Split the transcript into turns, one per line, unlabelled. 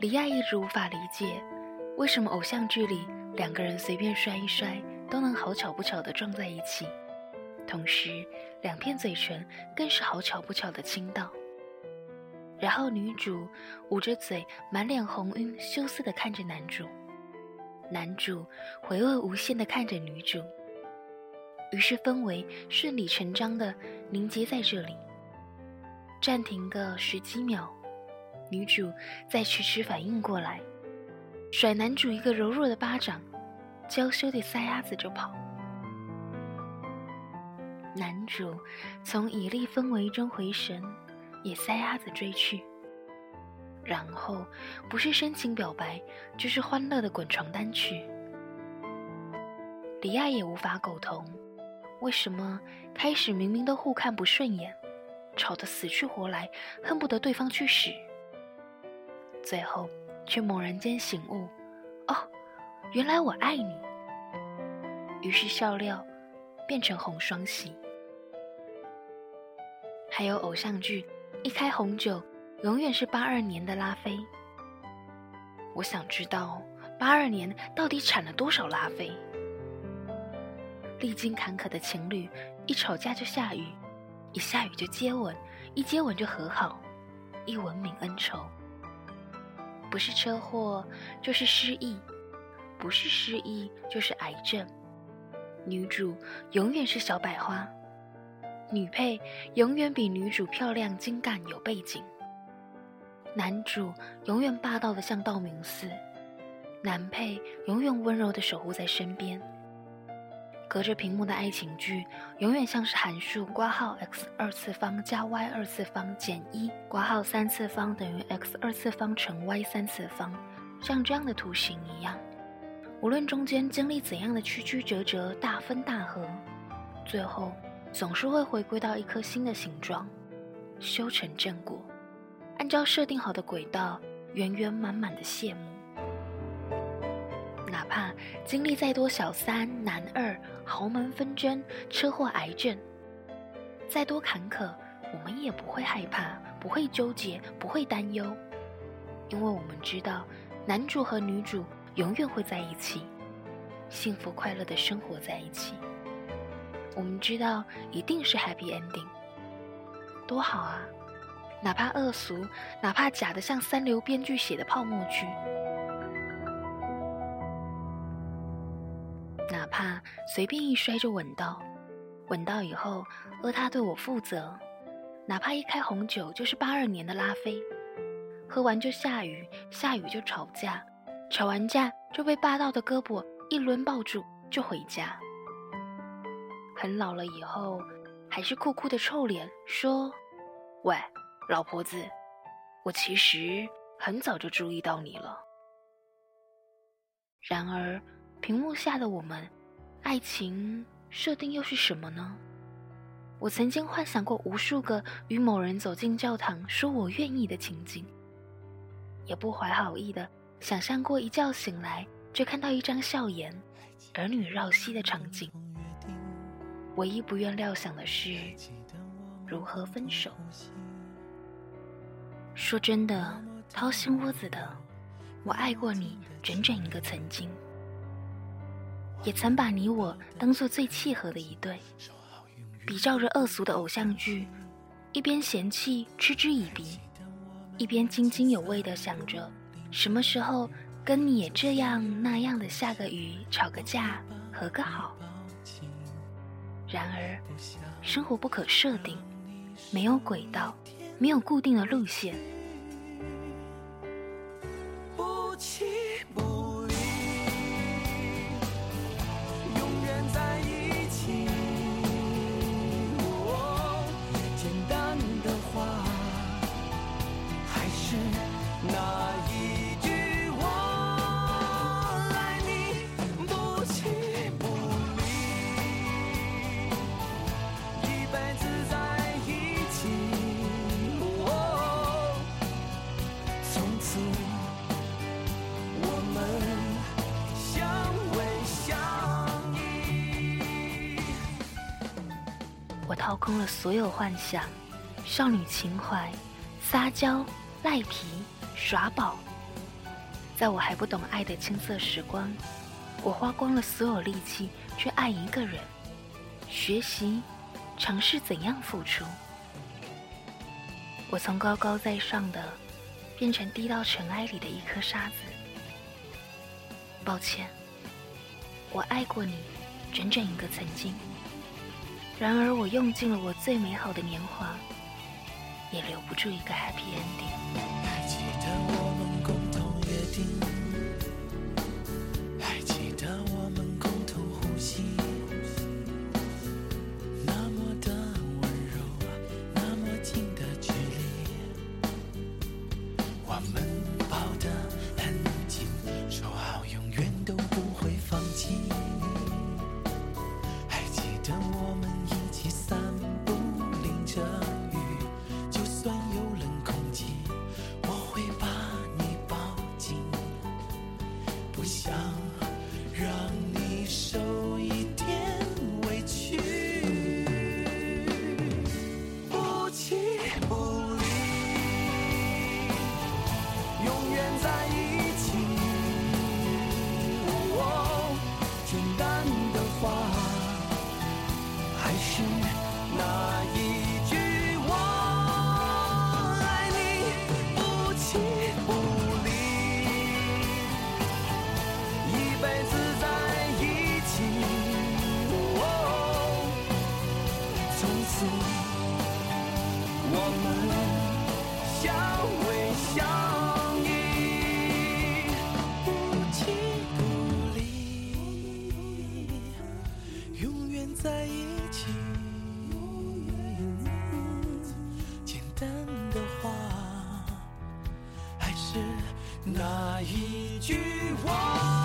李亚一直无法理解，为什么偶像剧里两个人随便摔一摔都能好巧不巧地撞在一起，同时两片嘴唇更是好巧不巧地亲到。然后女主捂着嘴，满脸红晕，羞涩地看着男主，男主回味无限地看着女主。于是氛围顺理成章地凝结在这里。暂停个十几秒，女主再迟迟反应过来，甩男主一个柔弱的巴掌，娇羞地撒丫子就跑。男主从绮丽氛围中回神，也撒丫子追去。然后不是深情表白，就是欢乐的滚床单曲。李亚也无法苟同，为什么开始明明都互看不顺眼？吵得死去活来，恨不得对方去死。最后却猛然间醒悟：哦，原来我爱你。于是笑料变成红双喜。还有偶像剧，一开红酒，永远是八二年的拉菲。我想知道八二年到底产了多少拉菲？历经坎坷的情侣，一吵架就下雨。一下雨就接吻，一接吻就和好，一吻泯恩仇。不是车祸就是失忆，不是失忆就是癌症。女主永远是小百花，女配永远比女主漂亮、精干、有背景。男主永远霸道的像道明寺，男配永远温柔的守护在身边。隔着屏幕的爱情剧，永远像是函数括号 x 二次方加 y 二次方减一括号三次方等于 x 二次方乘 y 三次方，像这样的图形一样。无论中间经历怎样的曲曲折折、大分大合，最后总是会回归到一颗新的形状，修成正果，按照设定好的轨道，圆圆满满的谢幕。怕经历再多小三、男二、豪门纷争、车祸、癌症，再多坎坷，我们也不会害怕，不会纠结，不会担忧，因为我们知道，男主和女主永远会在一起，幸福快乐的生活在一起。我们知道一定是 happy ending，多好啊！哪怕恶俗，哪怕假的像三流编剧写的泡沫剧。哪怕随便一摔就吻到，吻到以后而他对我负责；哪怕一开红酒就是八二年的拉菲，喝完就下雨，下雨就吵架，吵完架就被霸道的胳膊一抡抱住就回家。很老了以后，还是酷酷的臭脸说：“喂，老婆子，我其实很早就注意到你了。”然而。屏幕下的我们，爱情设定又是什么呢？我曾经幻想过无数个与某人走进教堂说我愿意的情景，也不怀好意的想象过一觉醒来就看到一张笑颜，儿女绕膝的场景。唯一不愿料想的是，如何分手。说真的，掏心窝子的，我爱过你整整一个曾经。也曾把你我当做最契合的一对，比照着恶俗的偶像剧，一边嫌弃嗤之以鼻，一边津津有味地想着什么时候跟你也这样那样的下个雨、吵个架、和个好。然而，生活不可设定，没有轨道，没有固定的路线。掏空了所有幻想，少女情怀，撒娇、赖皮、耍宝，
在我还不懂爱的青涩时光，我花光了所有力气去爱一个人，学习，尝试怎样付出。我从高高在上的，变成低到尘埃里的一颗沙子。抱歉，我爱过你，整整一个曾经。然而，我用尽了我最美好的年华，也留不住一个 happy ending。还记得我们共同约定的我们相偎相依不弃不离。永远
在一起简单的话还是那一句我